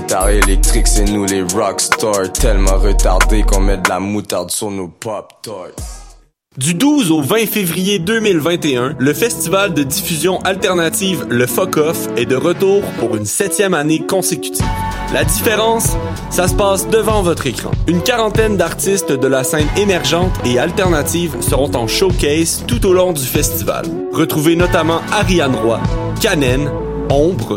guitare électrique, c'est nous les rockstars. Tellement retardés qu'on met de la moutarde sur nos pop tarts. Du 12 au 20 février 2021, le festival de diffusion alternative Le Fuck Off est de retour pour une septième année consécutive. La différence, ça se passe devant votre écran. Une quarantaine d'artistes de la scène émergente et alternative seront en showcase tout au long du festival. Retrouvez notamment Ariane Roy, Canen, Ombre,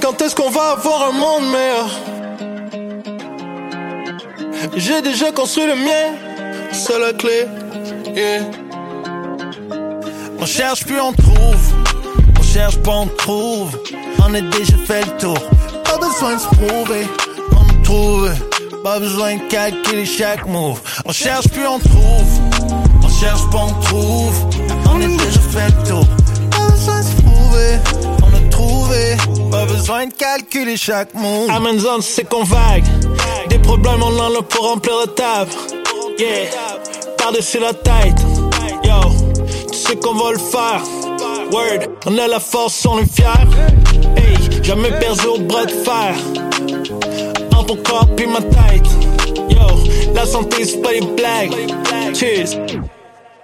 est-ce qu'on va avoir un monde meilleur J'ai déjà construit le mien, c'est la clé. On cherche puis on trouve, on cherche pas on trouve. On a déjà fait le tour, pas besoin de se prouver, on trouve. Pas besoin de calculer chaque move. On cherche puis on trouve, on cherche pas on trouve. On a déjà fait le tour, besoin de calculer chaque move. Amazon c'est qu'on vague, des problèmes on en a pour remplir la table. Yeah, par-dessus la tête. Yo, tu sais qu'on va le faire. Word, on a la force, on est fiers. Hey, jamais perdu au bras de fer. En ton corps puis ma tête. Yo, la santé c'est pas une blague. Cheers.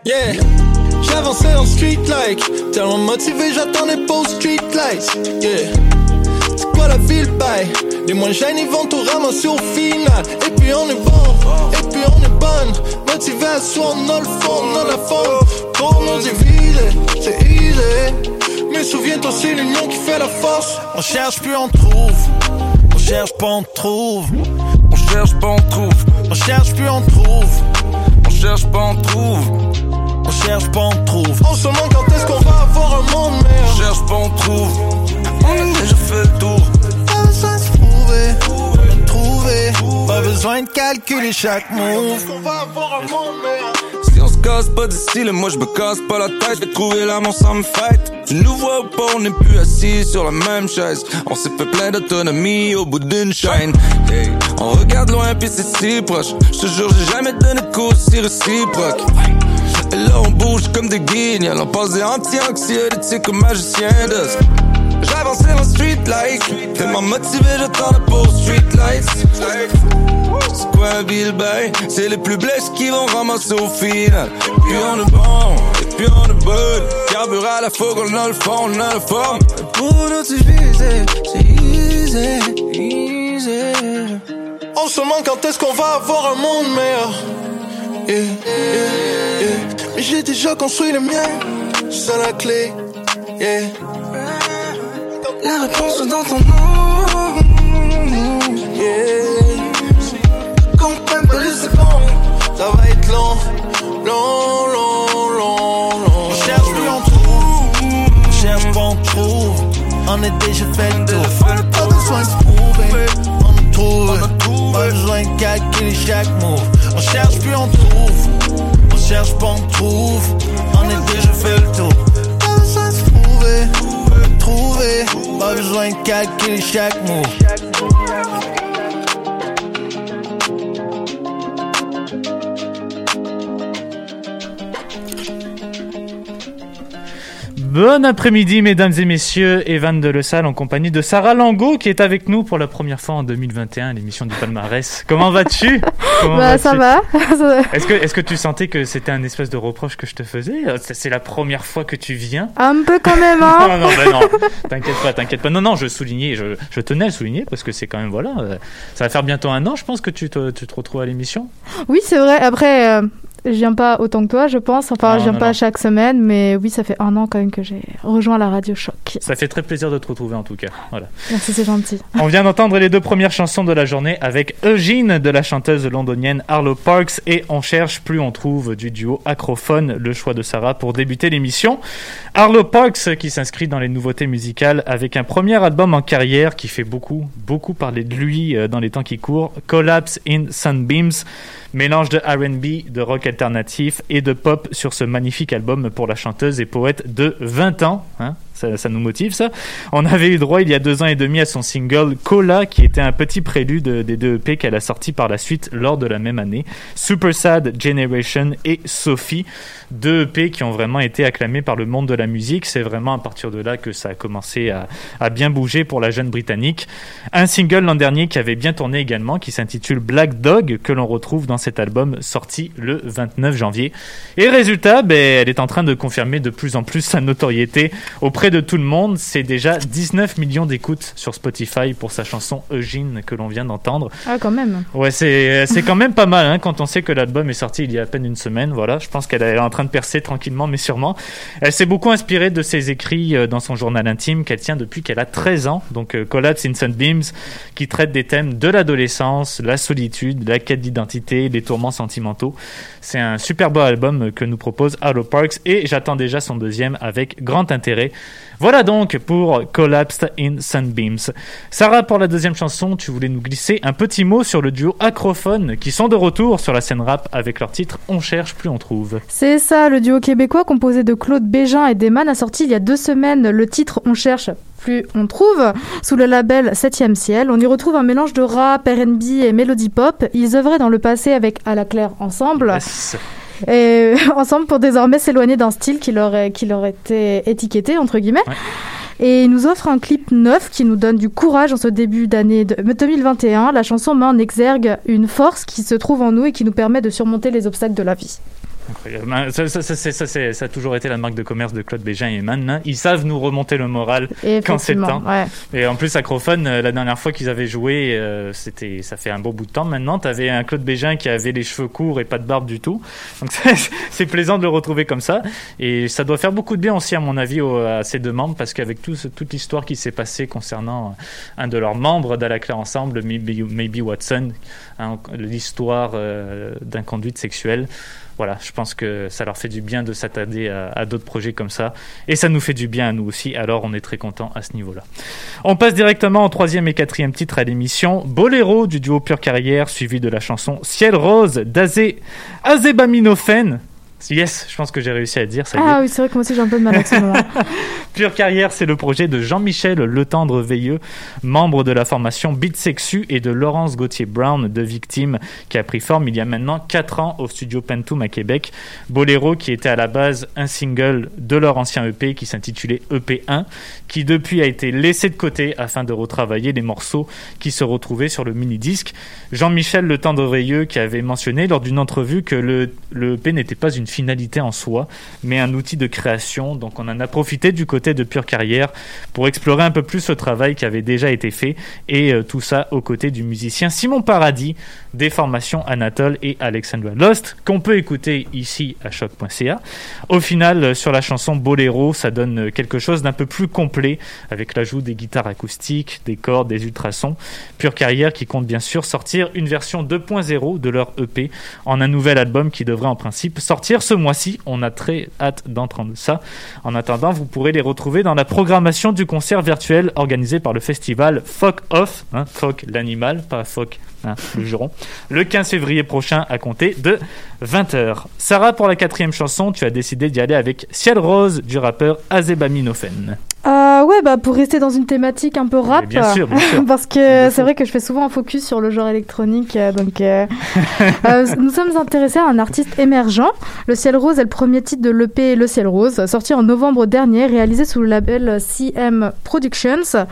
Yeah. J'avançais en street like Tellement motivé j'attendais aux street lights Yeah quoi la ville bail Les moins jeunes ils vont tout ramasser au final. Et puis on est bon Et puis on est bonne. Soi on le fond On la forme. Pour nous diviser C'est easy. Mais souviens-toi c'est l'union qui fait la force. On cherche puis on trouve. On cherche pas on trouve. On cherche pas, on trouve. On cherche puis on trouve. On cherche pas, on trouve. On cherche pas on trouve. On se demande quand est-ce qu'on va avoir un monde meilleur? On cherche pas, on trouve. On a déjà fait le tour. Pas besoin de se a trouvé. Pas besoin de calculer chaque move. On va avoir un. Si on se casse pas d'ici, là, moi je me casse pas la tête. Vais trouver l'amour sans me fight. Tu nous vois ou pas, on n'est plus assis sur la même chaise. On s'est fait plein d'autonomie au bout d'une chaîne. Hey, on regarde loin puis c'est si proche. Je te jure, j'ai jamais donné de cours si réciproque. Et là on bouge comme des guignols On passe des anti-anxiolytiques comme magicien d'os J'avançais en street like Tellement motivé j'attendais aux street lights C'est quoi un bill C'est les plus blesses qui vont ramasser au final Et puis on est bon, et puis on est bon Carbure à la fougue, on a le fond, on a la forme Pour nous diviser, c'est easy, easy On se demande quand est-ce qu'on va avoir un monde meilleur? Yeah, yeah, yeah. Mais j'ai déjà construit le mien, c'est la clé. Yeah. La réponse est dans ton nom Yeah. Comprends pas les secondes, ça va être long, long, long, long, long. On cherche puis on trouve, on cherche pas on trouve. On a déjà fait le tour, pas besoin de se prouver. On a trouvé, pas besoin de calculer chaque move. On cherche puis on trouve, on cherche pas on trouve. On a Trouver, pas besoin de calculer chaque move. Bon après-midi, mesdames et messieurs. Evan de Le Salle en compagnie de Sarah Lango qui est avec nous pour la première fois en 2021 à l'émission du palmarès. Comment vas-tu? Comment Bah, ça vas-tu? va. Est-ce que, est-ce que tu sentais que c'était un espèce de reproche que je te faisais? C'est la première fois que tu viens? Un peu quand même, Non, hein. non, ben non, t'inquiète pas, t'inquiète pas. Non, non, je soulignais, je, je tenais à le souligner parce que c'est quand même, voilà, euh, ça va faire bientôt un an, je pense que tu te, tu te retrouves à l'émission. Oui, c'est vrai. Après, euh, je viens pas autant que toi, je pense. Enfin, Non, je viens non, pas non. chaque semaine, mais oui, ça fait un an quand même que j'ai rejoint la radio Choc. Ça fait très plaisir de te retrouver en tout cas. Voilà. Merci, c'est gentil. On vient d'entendre les deux premières chansons de la journée avec Eugene de la chanteuse londonienne Arlo Parks et On cherche plus on trouve du duo Acrophone, le choix de Sarah pour débuter l'émission. Arlo Parks qui s'inscrit dans les nouveautés musicales avec un premier album en carrière qui fait beaucoup, beaucoup parler de lui euh, dans les temps qui courent, Collapse in Sunbeams, mélange de R&B, de rock alternatif et de pop sur ce magnifique album pour la chanteuse et poète de 20 ans. Hein ça, nous motive ça. On avait eu droit il y a deux ans et demi à son single Cola qui était un petit prélude des deux EP qu'elle a sorti par la suite lors de la même année. Super Sad Generation et Sophie, deux EP qui ont vraiment été acclamés par le monde de la musique. C'est vraiment à partir de là que ça a commencé à, à bien bouger pour la jeune britannique. Un single l'an dernier qui avait bien tourné également qui s'intitule Black Dog que l'on retrouve dans cet album sorti le 29 janvier. Et résultat, ben, elle est en train de confirmer de plus en plus sa notoriété auprès de tout le monde. C'est déjà 19 millions d'écoutes sur Spotify pour sa chanson Eugene que l'on vient d'entendre. Ah, quand même. Ouais, c'est c'est quand même pas mal hein, quand on sait que l'album est sorti il y a à peine une semaine. Voilà, je pense qu'elle est en train de percer tranquillement mais sûrement. Elle s'est beaucoup inspirée de ses écrits euh, dans son journal intime qu'elle tient depuis qu'elle a 13 ans, donc euh, Collapse in Sunbeams, qui traite des thèmes de l'adolescence, la solitude, la quête d'identité, les tourments sentimentaux. C'est un super beau album que nous propose Hollow Parks et j'attends déjà son deuxième avec grand intérêt. Voilà donc pour Collapsed in Sunbeams. Sarah, pour la deuxième chanson, tu voulais nous glisser un petit mot sur le duo Acrophone qui sont de retour sur la scène rap avec leur titre On cherche plus on trouve. C'est ça, le duo québécois composé de Claude Bégin et Desman a sorti il y a deux semaines le titre On cherche plus on trouve sous le label 7 ciel. On y retrouve un mélange de rap, R&B et mélodie pop. Ils œuvraient dans le passé avec À la Claire ensemble. Yes. Et ensemble pour désormais s'éloigner d'un style qui leur, est- qui leur était étiqueté, entre guillemets. Ouais. Et il nous offre un clip neuf qui nous donne du courage en ce début d'année de- 2021. La chanson met en exergue une force qui se trouve en nous et qui nous permet de surmonter les obstacles de la vie. Incroyable. Ben, Ça, ça, ça, ça, a toujours été la marque de commerce de Claude Bégin et Man. hein. Ils savent nous remonter le moral quand c'est le temps. ouais. Et en plus, Acrophone, euh, la dernière fois qu'ils avaient joué, euh, c'était, ça fait un beau bout de temps maintenant. T'avais un Claude Bégin qui avait les cheveux courts et pas de barbe du tout. Donc c'est- plaisant de le retrouver comme ça. Et ça doit faire beaucoup de bien aussi, à mon avis, au- à ces deux membres, parce qu'avec tout toute l'histoire qui s'est passée concernant euh, un de leurs membres d'À la Claire Ensemble, Maybe, Maybe Watson, hein, l'histoire euh, d'inconduite sexuelle. Voilà, je pense que ça leur fait du bien de s'attarder à, d'autres projets comme ça. Et ça nous fait du bien à nous aussi, alors on est très content à ce niveau-là. On passe directement au troisième et quatrième titre à l'émission. Boléro du duo Pure Carrière, suivi de la chanson Ciel Rose d'Azé Azébaminophène. Yes, je pense que j'ai réussi à le dire, ça. Ah oui, c'est vrai que moi aussi j'ai un peu de mal ce. Pure Carrière, c'est le projet de Jean-Michel Le Tendre Veilleux, membre de la formation Beat Sexu et de Laurence Gauthier Brown de Victime, qui a pris forme il y a maintenant 4 ans au studio Pentoum à Québec. Boléro, qui était à la base un single de leur ancien EP qui s'intitulait EP1, qui depuis a été laissé de côté afin de retravailler les morceaux qui se retrouvaient sur le mini-disque. Jean-Michel Le Tendre Veilleux, qui avait mentionné lors d'une entrevue que le, le EP n'était pas une finalité en soi, mais un outil de création. Donc on en a profité du côté de Pure Carrière pour explorer un peu plus ce travail qui avait déjà été fait et euh, tout ça aux côtés du musicien Simon Paradis des formations Anatole et Alexandra Lost qu'on peut écouter ici à choc.ca. Au final, euh, sur la chanson Boléro, ça donne euh, quelque chose d'un peu plus complet avec l'ajout des guitares acoustiques, des cordes, des ultrasons. Pure Carrière qui compte bien sûr sortir une version 2.0 de leur EP en un nouvel album qui devrait en principe sortir ce mois-ci. On a très hâte d'entendre ça. En attendant, vous pourrez les retrouver dans la programmation du concert virtuel organisé par le festival Fuck Off, hein, Fuck l'animal, pas Fuck hein, le juron, le 15 février prochain à compter de 20h. Sarah, pour la quatrième chanson, tu as décidé d'y aller avec Ciel Rose du rappeur Azebaminofen. Euh, ouais, bah pour rester dans une thématique un peu rap, Mais bien sûr, bien sûr. parce que c'est vrai que je fais souvent un focus sur le genre électronique, euh, donc euh, euh, nous sommes intéressés à un artiste émergent. Le Ciel Rose est le premier titre de l'EP Le Ciel Rose, sorti en novembre dernier, réalisé sous le label CM Productions.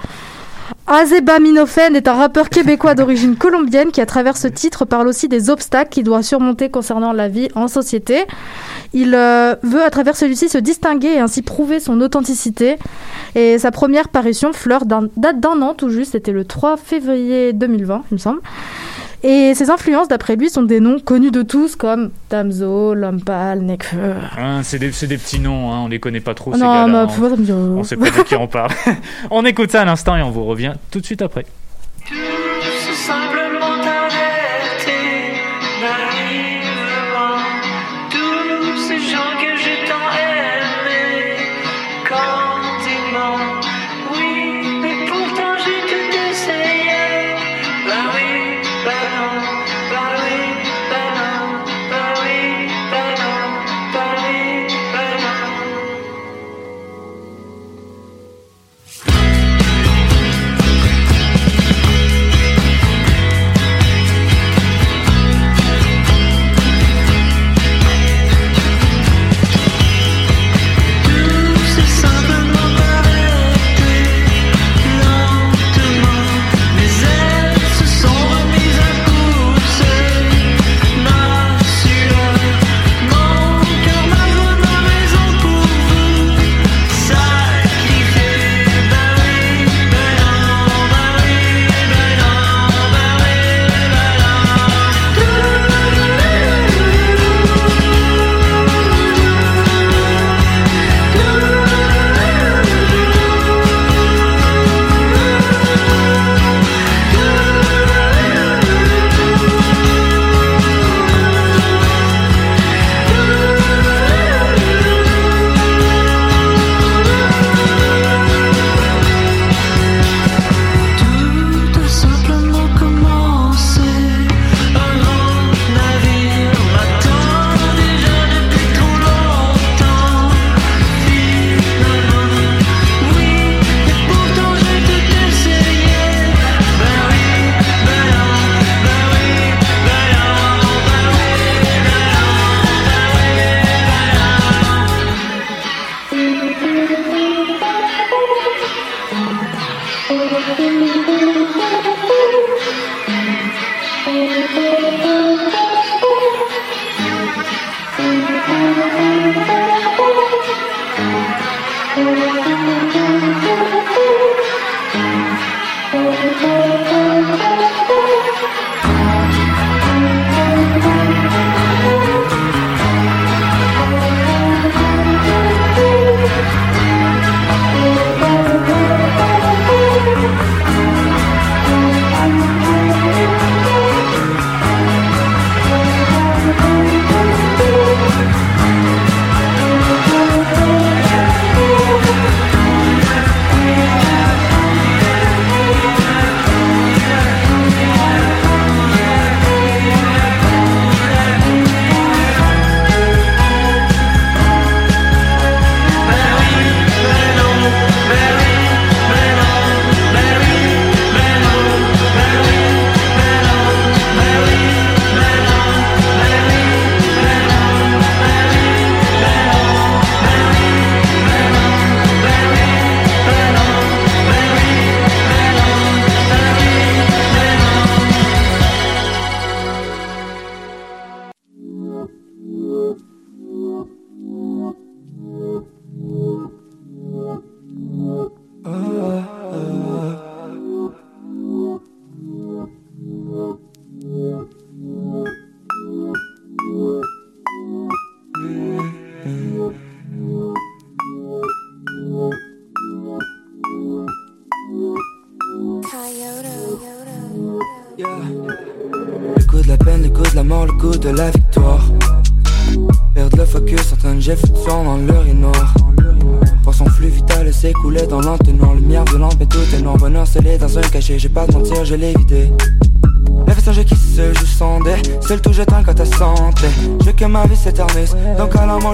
Azebaminofen est un rappeur québécois d'origine colombienne qui, à travers ce titre, parle aussi des obstacles qu'il doit surmonter concernant la vie en société. Il euh, veut, à travers celui-ci, se distinguer et ainsi prouver son authenticité. Et sa première parution, Fleur, date d'un an tout juste, c'était le 3 février 2020, il me semble. Et ses influences, d'après lui, sont des noms connus de tous comme Damso, Lompal, Nekfeu. Hein, c'est des, des petits noms, hein, on les connaît pas trop ces non, me dit rien. On sait pas de qui on parle. on écoute ça à l'instant et on vous revient tout de suite après.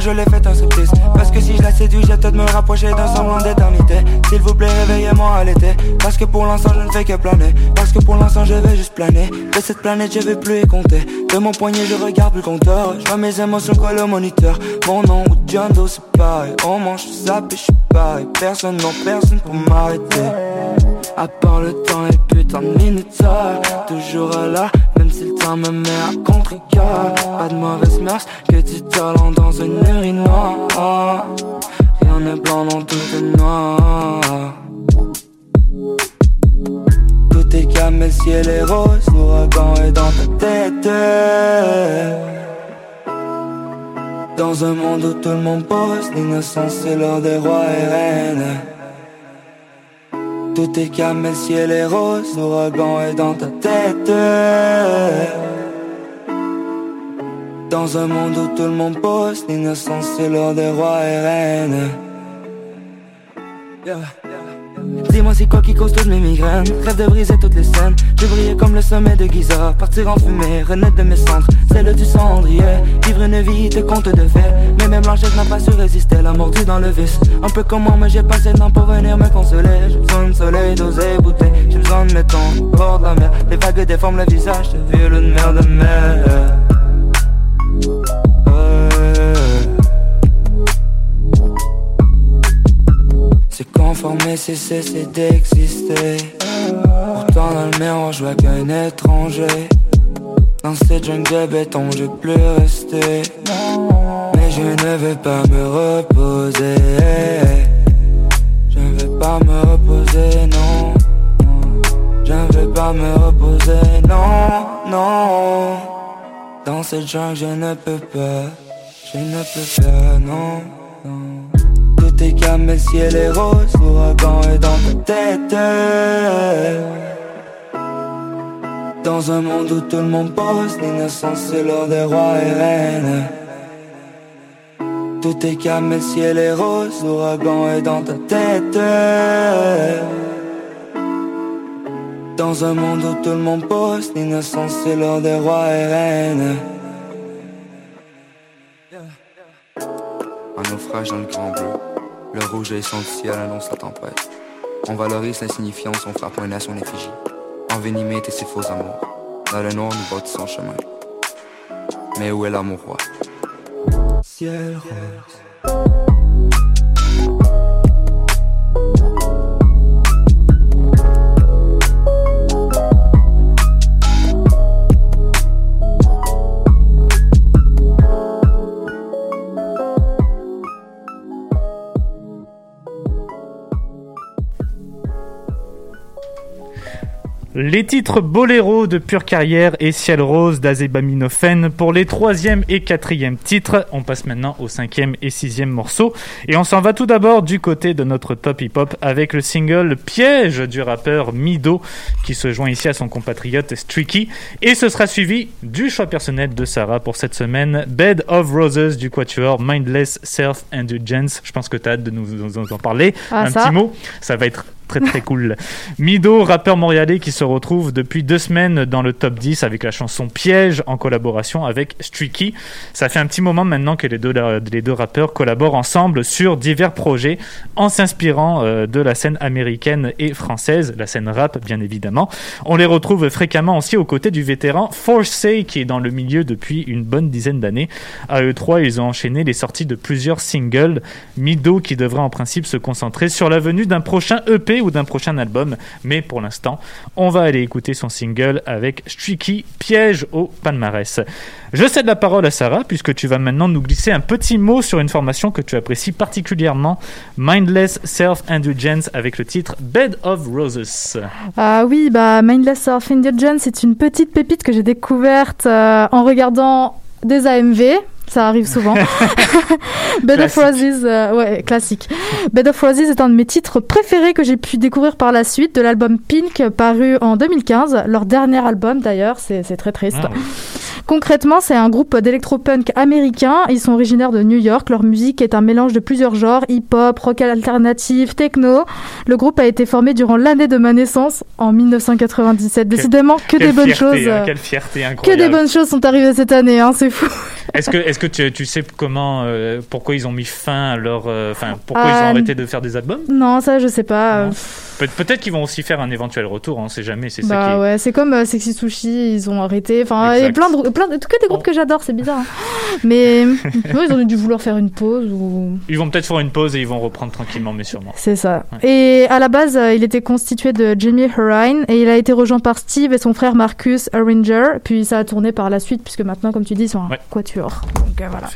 Je l'ai fait un striptease Parce que si je la séduis j'ai peut-être me rapprocher d'un semblant d'éternité. S'il vous plaît réveillez-moi à l'été. Parce que pour l'instant je ne fais que planer. Parce que pour l'instant je vais juste planer. De cette planète je vais plus y compter. De mon poignet je regarde plus le compteur. Je vois mes émotions coller au moniteur. Mon nom ou John Doe c'est pareil On mange ça puis je suis Personne non personne pour m'arrêter. À part le temps et Toujours là, même si le temps me met à contre Pas de mauvaise mœurs, que du talent dans une urinoir. Rien n'est blanc dans tout est noir. Tout est calme, le ciel est rose. L'ouragan est dans ta tête. Dans un monde où tout le monde pose L'innocence c'est l'heure des rois et reines tout est calme, le ciel est rose, l'ouragan est dans ta tête. Dans un monde où tout le monde pose, l'innocence c'est l'heure des rois et reines. Dis-moi c'est quoi qui cause toutes mes migraines? Rêve de briser toutes les scènes. Je briller comme le sommet de Giza. Partir en fumée, renaître de mes cendres. Celle du cendrier. Vivre une vie de conte de fées. Mais même l'angèle n'a pas su résister. La mordu dans le vice. Un peu comme moi mais j'ai passé le temps pour venir me consoler. J'ai besoin de soleil, d'oser bouter. J'ai besoin de mes temps bord de la mer. Les vagues déforment le visage de vieux de mer de mer C'est conformer, c'est cesser d'exister. Pourtant dans le miroir, je vois qu'un étranger. Dans cette jungle de béton, je plus rester. Mais je ne veux pas me reposer. Je ne veux pas me reposer, non. Je ne veux pas me reposer, non, non. Dans cette jungle, je ne peux pas. Je ne peux pas, non. Est calme, le ciel est rose, l'ouragan est dans ta tête. Dans un monde où tout le monde pose, l'innocence c'est l'heure des rois et reines. Tout est calme, le ciel est rose, l'ouragan est dans ta tête. Dans un monde où tout le monde pose, l'innocence c'est l'heure des rois et reines. Un naufrage dans le grand bleu. Le rouge et son ciel annonce la tempête. On valorise l'insignifiance, on frappe un à son effigie. Envenimé était ses faux amours. Dans le noir, nous bâtissons chemin. Mais où est l'amour roi Ciel. Les titres Boléro de Pure Carrière et Ciel Rose d'Azébaminophène pour les troisième et quatrième titres. On passe maintenant au cinquième et sixième morceau. Et on s'en va tout d'abord du côté de notre top hip-hop avec le single Piège du rappeur Mido qui se joint ici à son compatriote Streaky. Et ce sera suivi du choix personnel de Sarah pour cette semaine, Bed of Roses du quatuor Mindless Self Indulgence. Je pense que tu as hâte de nous, nous en parler. Ah, Un ça. petit mot. Ça va être très très cool. Mido, rappeur montréalais qui se retrouve depuis deux semaines dans le top 10 avec la chanson Piège en collaboration avec Streaky. Ça fait un petit moment maintenant que les deux, rappeurs collaborent ensemble sur divers projets en s'inspirant euh, de la scène américaine et française, la scène rap bien évidemment. On les retrouve fréquemment aussi aux côtés du vétéran Forsay qui est dans le milieu depuis une bonne dizaine d'années. À eux trois, ils ont enchaîné les sorties de plusieurs singles. Mido qui devrait en principe se concentrer sur la venue d'un prochain EP ou d'un prochain album, mais pour l'instant, on va aller écouter son single avec Streaky Piège au palmarès. Je cède la parole à Sarah puisque tu vas maintenant nous glisser un petit mot sur une formation que tu apprécies particulièrement, Mindless Self Indulgence avec le titre Bed of Roses. Ah oui, bah Mindless Self Indulgence, c'est une petite pépite que j'ai découverte euh, en regardant des AMV Ça arrive souvent. Bed of Roses, euh, ouais, classique. Bed of Roses est un de mes titres préférés que j'ai pu découvrir par la suite de l'album Pink paru en 2015, leur dernier album d'ailleurs, c'est très triste. Ah. Concrètement, c'est un groupe d'électropunk américain. Ils sont originaires de New York. Leur musique est un mélange de plusieurs genres hip-hop, rock alternatif, techno. Le groupe a été formé durant l'année de ma naissance en 1997. Décidément, que des bonnes fierté, choses. hein, quelle fierté Que incroyable. des bonnes choses sont arrivées cette année, hein, c'est fou. Est-ce que, est-ce que tu, tu sais comment, euh, pourquoi ils ont mis fin à leur, euh, enfin, pourquoi ils Euh, ont arrêté de faire des albums? Non, ça, je sais pas. Pe- Peut-être qu'ils vont aussi faire un éventuel retour, on sait jamais. C'est ça Bah qui. ouais, c'est comme euh, Sexy Sushi, ils ont arrêté. Enfin, il y a plein de, plein de, que des groupes que j'adore, c'est bizarre. hein. Mais ils ont dû vouloir faire une pause ou. Ils vont peut-être faire une pause et ils vont reprendre tranquillement, mais sûrement. C'est ça. Et à la base, euh, il était constitué de Jamie Hurine et il a été rejoint par Steve et son frère Marcus Arringer. Puis ça a tourné par la suite, puisque maintenant, comme tu dis, ils sont un Ouais. quatuor. Donc euh, voilà.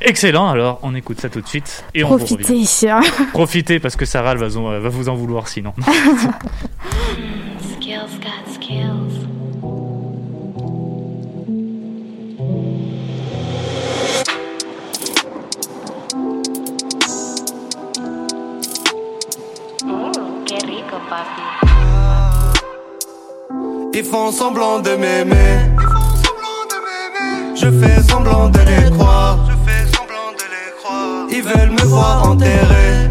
Excellent. Alors, on écoute ça tout de suite et on vous Profitez. revient. Profitez parce que Sarah elle va, vous en- va vous en vouloir sinon. Skills got skills. Mm, qué rico, papi. Ils font semblant de m'aimer. Je fais semblant de les croire. Ils veulent me voir enterré.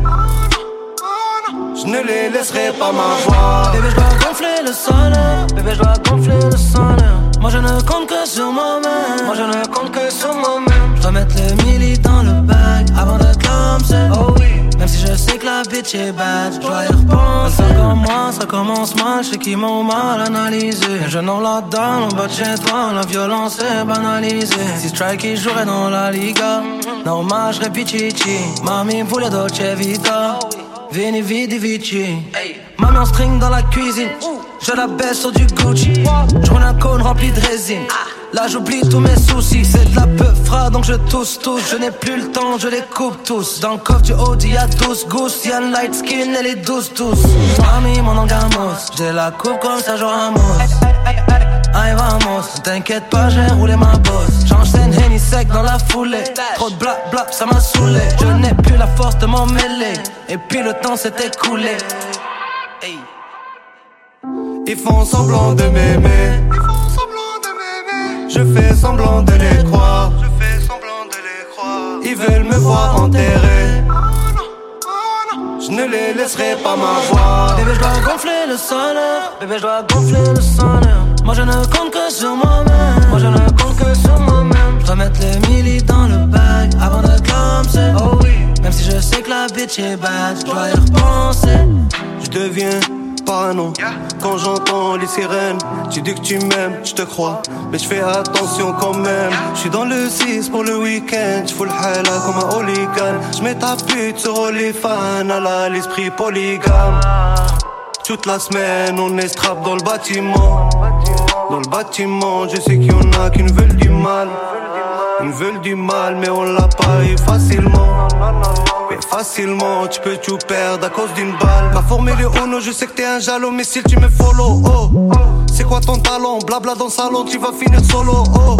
Je ne les laisserai pas m'avoir. Bébé, je dois gonfler le salaire. Bébé, je dois gonfler le salaire. Moi, je ne compte que sur moi-même. Moi, je ne compte que sur moi-même. Je dois mettre le milli dans le bag avant de clamser. Oh oui. Je sais que la bitch est bad, je dois y repenser. Comme moi, ça commence mal, je sais qu'ils m'ont mal analysé. Je n'en la donne, en bas de chez toi, la violence est banalisée. Si Strike il jouerait dans la Liga, normal, je pichichi. Mamie voulait Dolce Vita. Vini vidi vici Mamie en string dans la cuisine Je la baisse sur du Gucci Je un cône rempli de résine Là j'oublie tous mes soucis C'est de la peufra donc je tousse tous Je n'ai plus le temps je les coupe tous Dans le coffre du Audi y'a 12 gousses Y'a une light skin elle est douce tous Mamie mon angamos J'ai la coupe comme ça genre un Aïe vamos, t'inquiète pas, j'ai roulé ma bosse. J'enchaîne Henny sec dans la foulée. Trop de blabla, ça m'a saoulé. Je n'ai plus la force de m'en mêler. Et puis le temps s'est écoulé. Ils font semblant de m'aimer. Je fais semblant de les croire. Ils veulent me voir enterré. Je ne les laisserai pas m'avoir. Bébé, je dois gonfler le salaire. Bébé, je dois gonfler le salaire. Moi, je ne compte que sur moi-même. Moi, je ne compte que sur moi-même. Je dois mettre le milli dans le bag avant de clamser. Oh oui. Même si je sais que la bitch est bad, je dois y repenser. Je deviens parano quand j'entends les sirènes. Tu dis que tu m'aimes, je te crois, mais je fais attention quand même. Je suis dans le 6 pour le week-end, je le hala comme un hooligan. Je mets ta pute sur OnlyFans, à la l'esprit polygame. Toute la semaine, on est strap dans le bâtiment. Dans le bâtiment, je sais qu'il y en a qui nous veulent du mal. Ils nous veulent du mal, mais on l'a pas eu facilement. Facilement, tu peux tout perdre à cause d'une balle. Ma formule est Ono, je sais que t'es un jaloux, mais si tu me follow, oh. C'est quoi ton talent? Blabla dans le salon, tu vas finir solo, oh.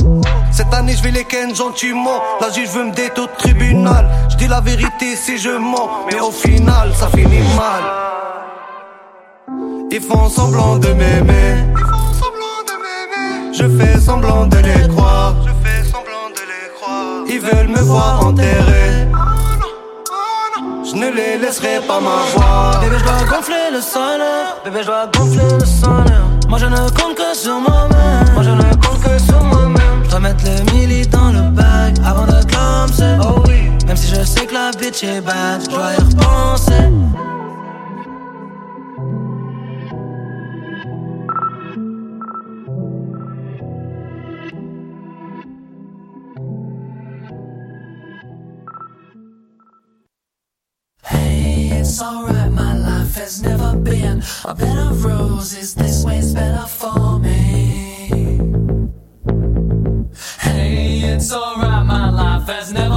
Cette année, je vais les ken gentiment. La juge veut me déter au tribunal. Je dis la vérité si je mens, mais au final, ça finit mal. Ils font semblant de m'aimer. Je fais semblant de les croire. Ils veulent me voir enterré. Ne les laisserai pas m'avoir. Bébé, je dois gonfler le salaire. Bébé, je dois gonfler le salaire. Moi, je ne compte que sur moi-même. Moi, je ne compte que sur moi-même. Je dois mettre le milli dans le bag avant de clamser. Oh oui. Même si je sais que la bitch est bad, je dois y repenser. It's alright, my life has never been a bed of roses. This way's better for me. Hey, it's alright, my life has never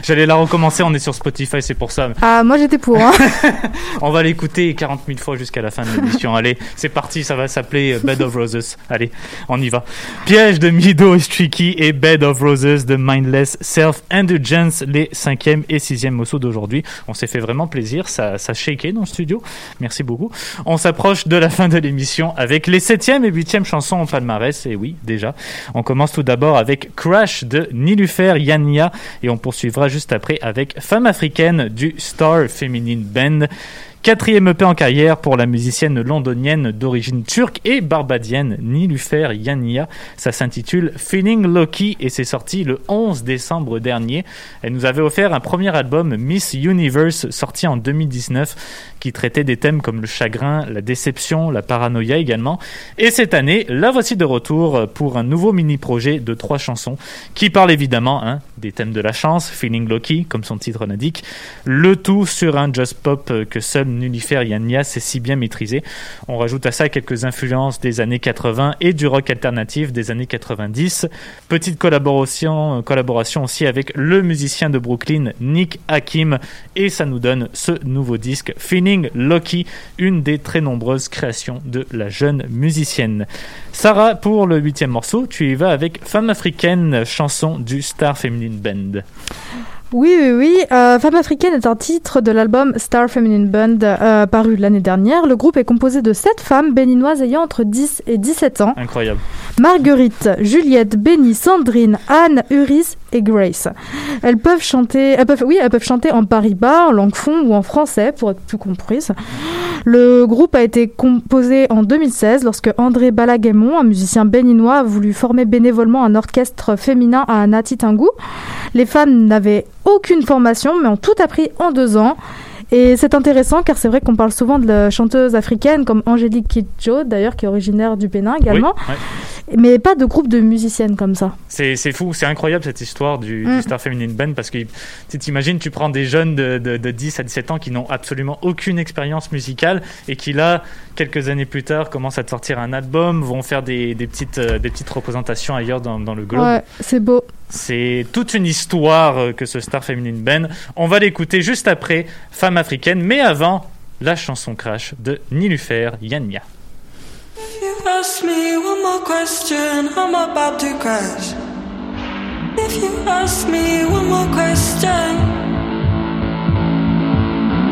J'allais la recommencer, on est sur Spotify, c'est pour ça. Ah, moi j'étais pour. Hein. On va l'écouter 40 000 fois jusqu'à la fin de l'émission. Allez, c'est parti, ça va s'appeler Bed of Roses. Allez, on y va. Piège de Mido et Streaky et Bed of Roses de Mindless Self Indulgence, les cinquième et sixième morceaux d'aujourd'hui. On s'est fait vraiment plaisir, ça, ça shakeait dans le studio. Merci beaucoup. On s'approche de la fin de l'émission avec les septième et huitième chansons en palmarès. Et oui, déjà. On commence tout d'abord avec Crash de Nilufer Yania et on poursuivra juste après avec Femme africaine du Star Feminine Band. Quatrième EP en carrière pour la musicienne londonienne d'origine turque et barbadienne Nilufer Yania. Ça s'intitule Feeling Lucky et c'est sorti le 11 décembre dernier. Elle nous avait offert un premier album Miss Universe sorti en 2019 qui traitait des thèmes comme le chagrin, la déception, la paranoïa également. Et cette année, la voici de retour pour un nouveau mini-projet de trois chansons qui parlent évidemment hein, des thèmes de la chance, Feeling Lucky, comme son titre l'indique, le tout sur un jazz pop que seul Nullifer Yannia sait si bien maîtriser. On rajoute à ça quelques influences des années 80 et du rock alternatif des années 90. Petite collaboration, euh, collaboration aussi avec le musicien de Brooklyn, Nick Hakim, et ça nous donne ce nouveau disque, Feeling Lucky, une des très nombreuses créations de la jeune musicienne. Sarah, pour le huitième morceau, tu y vas avec Femme africaine, chanson du Star Feminine Band. Oui, oui, oui. Euh, Femme africaine est un titre de l'album Star Feminine Band euh, paru l'année dernière. Le groupe est composé de sept femmes béninoises ayant entre 10 et 17 ans. Incroyable. Marguerite, Juliette, Béni, Sandrine, Anne, Uris et Grace. Elles peuvent chanter, elles peuvent, oui, elles peuvent chanter en pariba, en langue fond ou en français pour être plus comprises. Le groupe a été composé en 2016 lorsque André Balaguemon, un musicien béninois, a voulu former bénévolement un orchestre féminin à Natitingu. Les femmes n'avaient aucune formation mais ont tout appris en deux ans. Et c'est intéressant car c'est vrai qu'on parle souvent de la chanteuse africaine comme Angélique Kidjo, d'ailleurs, qui est originaire du Bénin également, Oui, ouais. mais pas de groupe de musiciennes comme ça. C'est c'est fou, c'est incroyable cette histoire du, du Mm. Star Feminine Band parce que tu t'imagines, tu prends des jeunes de, de, de 10 à 17 ans qui n'ont absolument aucune expérience musicale et qui là, quelques années plus tard, commencent à te sortir un album, vont faire des, des, petites, euh, des petites représentations ailleurs dans, dans le globe. Ouais, c'est beau. C'est toute une histoire euh, que ce Star Feminine Band. On va l'écouter juste après Femme africaine, mais avant, la chanson Crash de Nilufer Yanya. You ask me one more question, I'm about to crash. If you ask me one more question,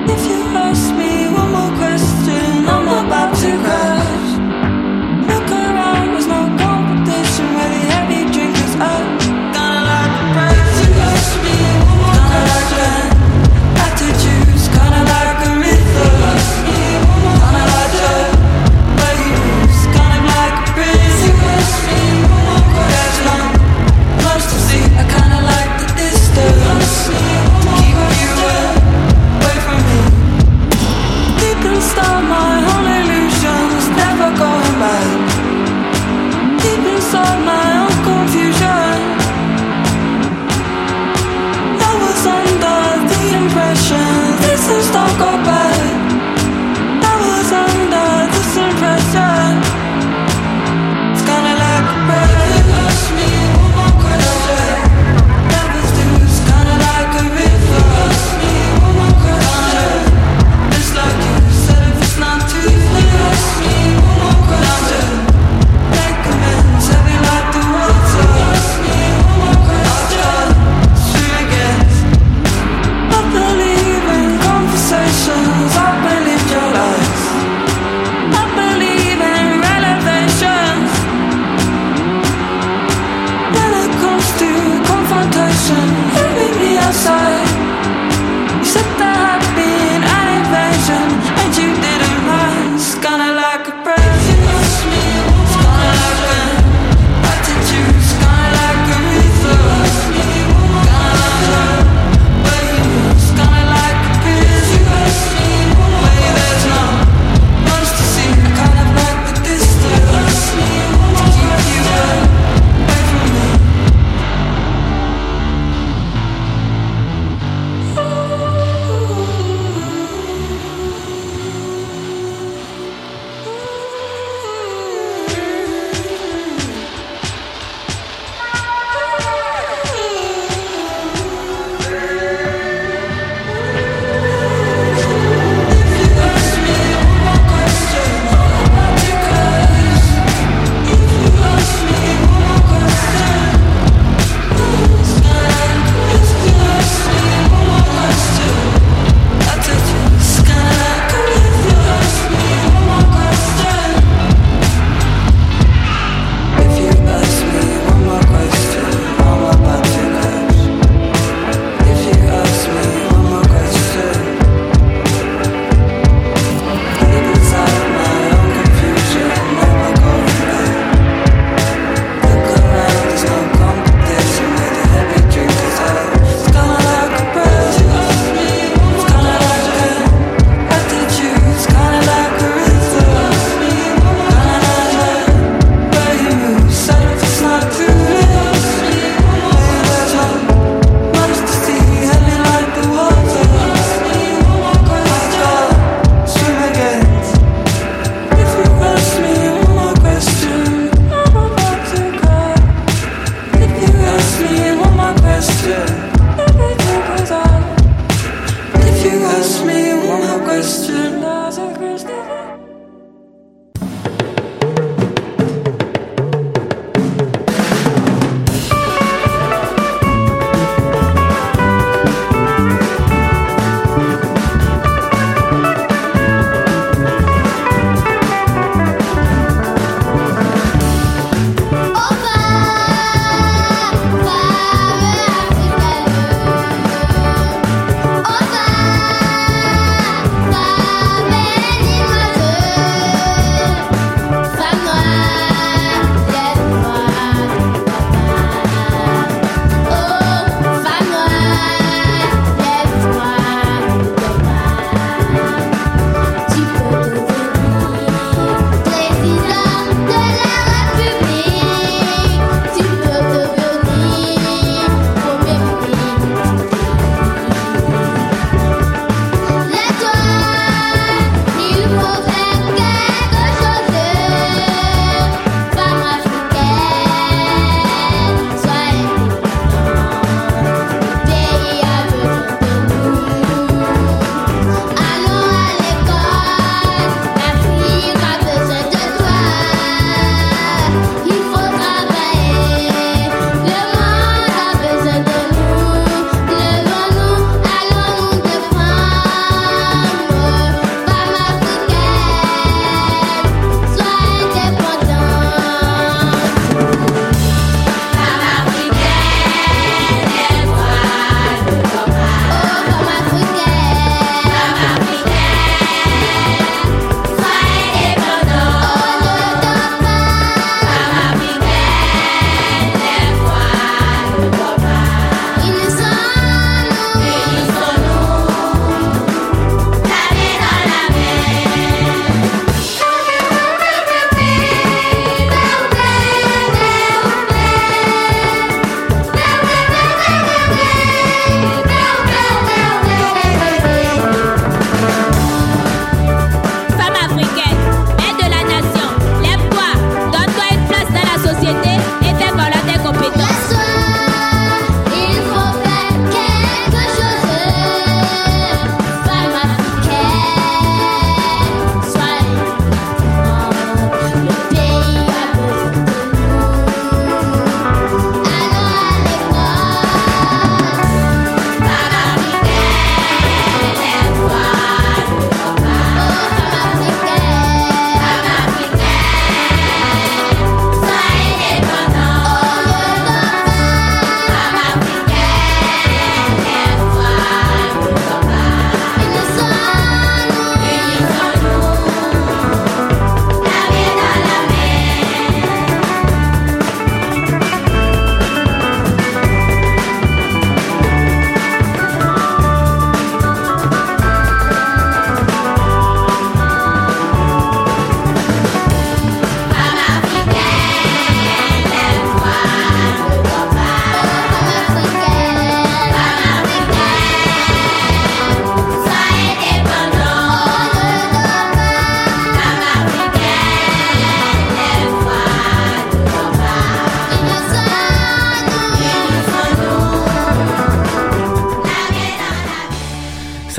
if you ask me one more question, I'm about to crash.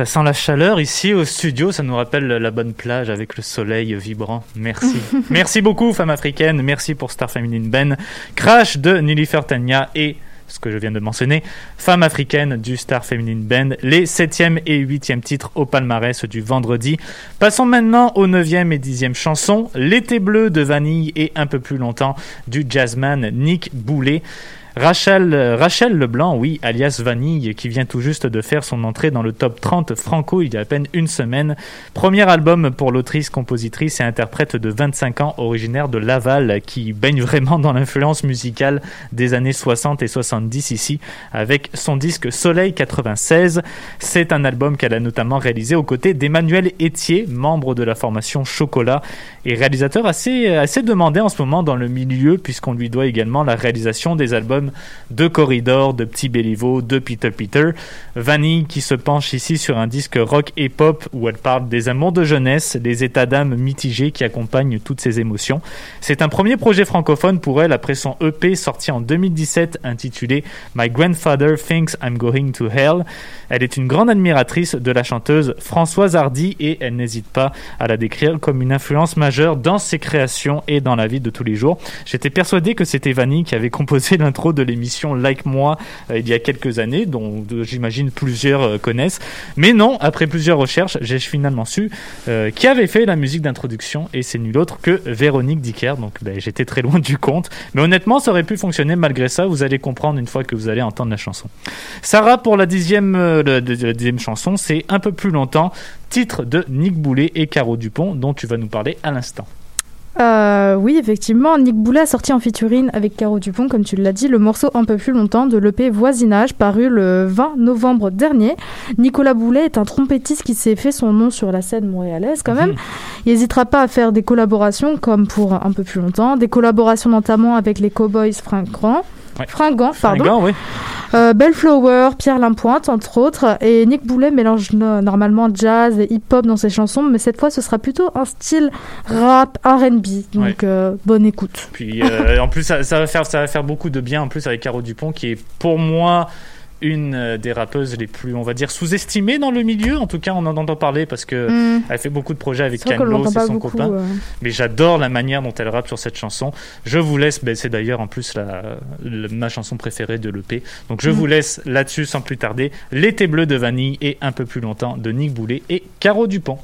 Ça sent la chaleur ici au studio, ça nous rappelle la bonne plage avec le soleil vibrant. Merci. merci beaucoup, femme africaine. Merci pour Star Feminine Ben. Crash de Nilifer Tanya et ce que je viens de mentionner, femme africaine du Star Feminine Band, les 7e et 8e titres au palmarès du vendredi. Passons maintenant aux 9e et 10e chansons, L'été bleu de Vanille et un peu plus longtemps du jazzman Nick Boulet. Rachel, Leblanc, oui, alias Vanille, qui vient tout juste de faire son entrée dans le top 30 franco il y a à peine une semaine. Premier album pour l'autrice, compositrice et interprète de 25 ans, originaire de Laval, qui baigne vraiment dans l'influence musicale des années 60 et 70 ici, avec son disque Soleil 96. C'est un album qu'elle a notamment réalisé aux côtés d'Emmanuel Etier, membre de la formation Chocolat, et réalisateur assez, assez demandé en ce moment dans le milieu, puisqu'on lui doit également la réalisation des albums de Corridor, de Petit Béliveau, de Peter Peter. Vanille qui se penche ici sur un disque rock et pop où elle parle des amours de jeunesse, des états d'âme mitigés qui accompagnent toutes ces émotions. C'est un premier projet francophone pour elle après son EP sorti en 2017 intitulé My Grandfather Thinks I'm Going to Hell. Elle est une grande admiratrice de la chanteuse Françoise Hardy et elle n'hésite pas à la décrire comme une influence majeure dans ses créations et dans la vie de tous les jours. J'étais persuadé que c'était Vanille qui avait composé l'intro de l'émission Like Moi euh, il y a quelques années, dont j'imagine plusieurs euh, connaissent. Mais non, après plusieurs recherches, j'ai finalement su euh, qui avait fait la musique d'introduction et c'est nul autre que Véronique Dicker. Donc ben, j'étais très loin du compte. Mais honnêtement, ça aurait pu fonctionner malgré ça. Vous allez comprendre une fois que vous allez entendre la chanson. Sarah, pour la dixième, la dixième chanson, c'est un peu plus longtemps. Titre de Nick Boulet et Caro Dupont, dont tu vas nous parler à l'instant. Euh, oui, effectivement, Nick Boulet a sorti en featuring avec Caro Dupont, comme tu l'as dit, le morceau Un peu plus longtemps de l'EP Voisinage, paru le 20 novembre dernier. Nicolas Boulet est un trompettiste qui s'est fait son nom sur la scène montréalaise quand même. Il n'hésitera pas à faire des collaborations, comme pour Un peu plus longtemps, des collaborations notamment avec les Cowboys Fringants, pardon. Fringant, oui. Euh, Bellflower, Pierre Limpointe, entre autres. Et Nick Boulet mélange no- normalement jazz et hip-hop dans ses chansons, mais cette fois, ce sera plutôt un style rap, R&B. Donc, Ouais. euh, bonne écoute. Puis euh, en plus, ça, ça va faire, ça va faire beaucoup de bien en plus avec Caro Dupont, qui est pour moi une euh, des rappeuses les plus, on va dire, sous-estimées dans le milieu. En tout cas, on en entend parler parce que Mm. elle fait beaucoup de projets avec C'est et pas son beaucoup, copain. euh. Mais j'adore la manière dont elle rappe sur cette chanson. Je vous laisse, ben, c'est d'ailleurs en plus la, la- ma chanson préférée de l'EP. Donc je Mm. vous laisse là-dessus sans plus tarder. L'été bleu de Vanille et un peu plus longtemps de Nick Boulet et Caro Dupont.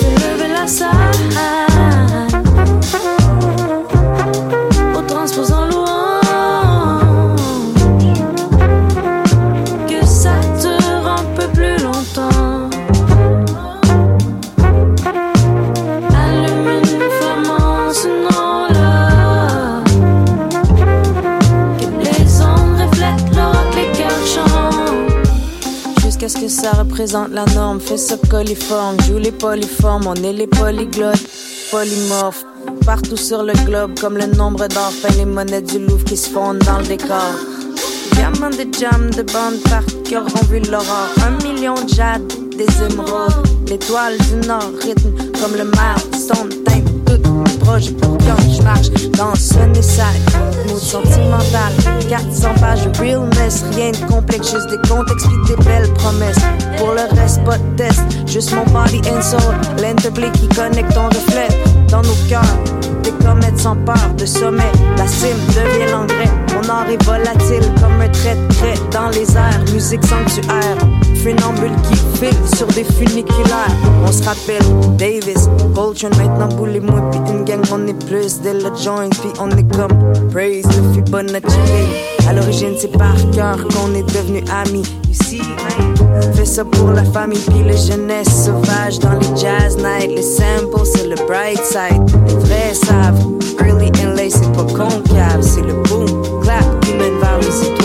Plancher, puis ça représente la norme, fais coliforme, joue les polyformes, on est les polyglottes, polymorphes. Partout sur le globe, comme le nombre d'or, peint les monnaies du Louvre qui se fondent dans le décor. Diamants de jam, de bandes par cœur ont vu l'aurore. Un million de jade, des émeraudes. L'étoile du Nord rythme comme le tout proche pour quand je marche dans ce sac. Mood sentimental, 400 pages de realness, rien de complexe, juste des comptes expliquent des belles promesses. Pour le reste, pas de test, juste mon body and soul. L'interplay qui connecte ton reflet dans nos cœurs. Des comètes s'emparent de sommet, la cime devient l'engrais. Mon art est volatile comme un trait de dans les airs. Musique sanctuaire, funambule qui file sur des funiculaires. On se rappelle Davis, Coltrane, maintenant boule et moi, puis une gang, on est plus dès le joint, puis on est comme Praise le Fibonacci. À l'origine, c'est par cœur qu'on est devenu amis. Ici, fais ça pour la famille, puis la jeunesse sauvage dans les jazz nights. Les samples, c'est le bright side. Les vrais savent, early and late, c'est pas concave, c'est le boom, clap qui mène vers les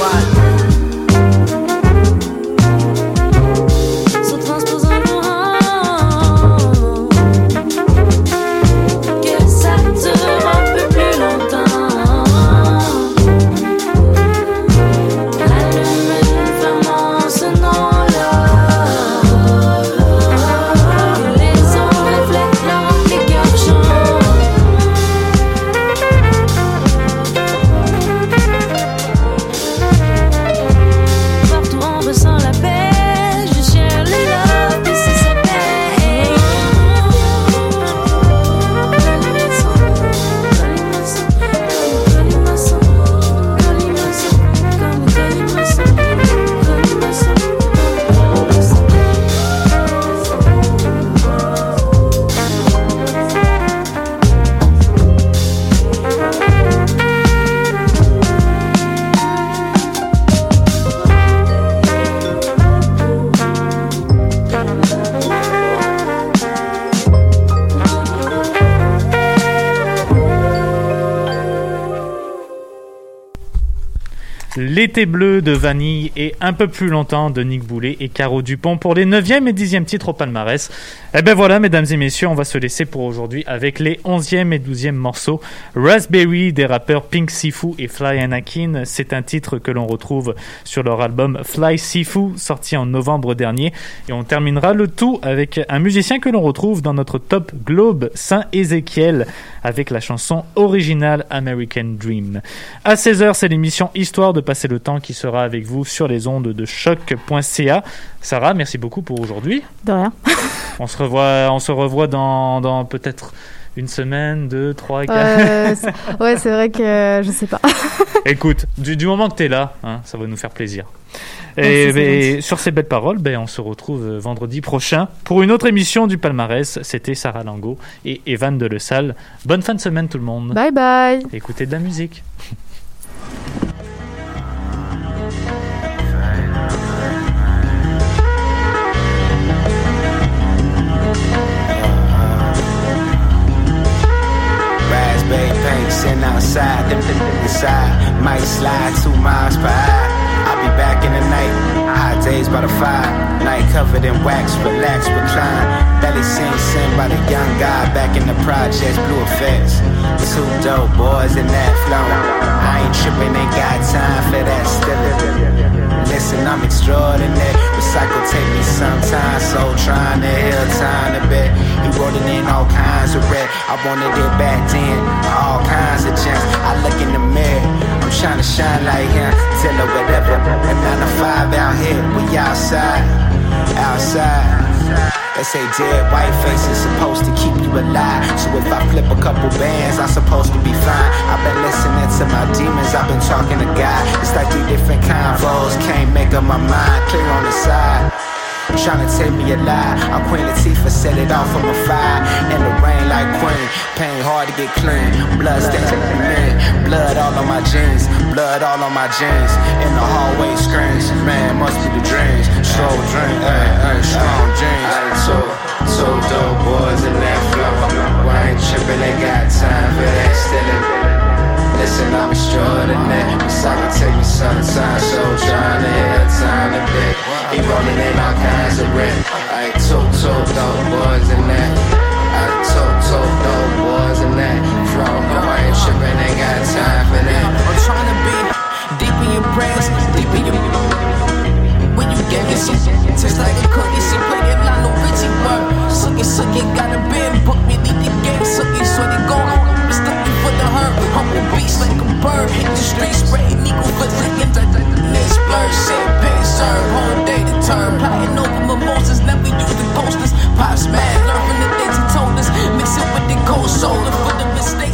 L'été bleu de Vanille et un peu plus longtemps de Nick Boulet et Caro Dupont pour les 9e et 10e titres au palmarès. Et ben voilà, mesdames et messieurs, on va se laisser pour aujourd'hui avec les 11e et 12e morceaux. Raspberry des rappeurs Pink Sifu et Fly Anakin. C'est un titre que l'on retrouve sur leur album Fly Sifu, sorti en novembre dernier. Et on terminera le tout avec un musicien que l'on retrouve dans notre top Globe, Saint Ézéchiel, avec la chanson originale American Dream. À 16h, c'est l'émission Histoire de passer le temps qui sera avec vous sur les ondes de choc.ca. Sarah, merci beaucoup pour aujourd'hui. De rien. On se revoit, on se revoit dans, dans peut-être une semaine, deux, trois, quatre. Euh, ouais, c'est vrai que je sais pas. Écoute, du, du moment que tu es là, hein, ça va nous faire plaisir. Et, gentil. sur ces belles paroles, ben, on se retrouve euh, vendredi prochain pour une autre émission du palmarès. C'était Sarah Lango et Evan de Le Salle. Bonne fin de semaine tout le monde. Bye bye. Écoutez de la musique. in outside, them inside. Might slide two miles per hour. I'll be back in the night. Hot days by the fire. Night covered in wax, relax, recline. Belly sing, sing by the young guy back in the projects, blue effects. Two dope boys in that flow. I ain't tripping, ain't got time for that. Still, Listen, I'm extraordinary. Recycle take me sometimes, so trying to heal time to bet. He wrote in all kinds of red. I wanted it back then, all kinds of chance. I look in the mirror, I'm trying to shine like him. Tell her whatever. At 9 to 5 out here, we outside, outside. They say dead white faces supposed to keep you alive. So if I flip a couple bands, I'm supposed to be fine. I've been listening to my demons, I've been talking to God. It's like three different convos, can't make up my mind, clear on the side. Trying to tell me a lie. I'm Queen Latifah, set it off from a fire. In the rain like Queen, pain hard to get clean. Blood stains on the man, blood all on my jeans, blood all on my jeans. In the hallway screams. man, must be the dreams. Slow dream, strong jeans. I two, two dope boys in that flow. I ain't tripping, they got time for that still. Listen, I'm extraordinary. Recycle take me sometimes, so trying to hit time to bit. He rolling in all kinds of rent. I two, two dope boys in that. I two, two dope boys in that. Flow, no, I ain't tripping, ain't got time for that. I'm trying to be deep in your prayers, deep in your. When you gave me beast like a bird. Hit the street, Nico for licking the next blur. Champagne serve, whole day to turn. Plotting over mimosas, never use the coasters. Pops mad, learn from the things he told us. Mix it with the cold shoulder for the mistakes.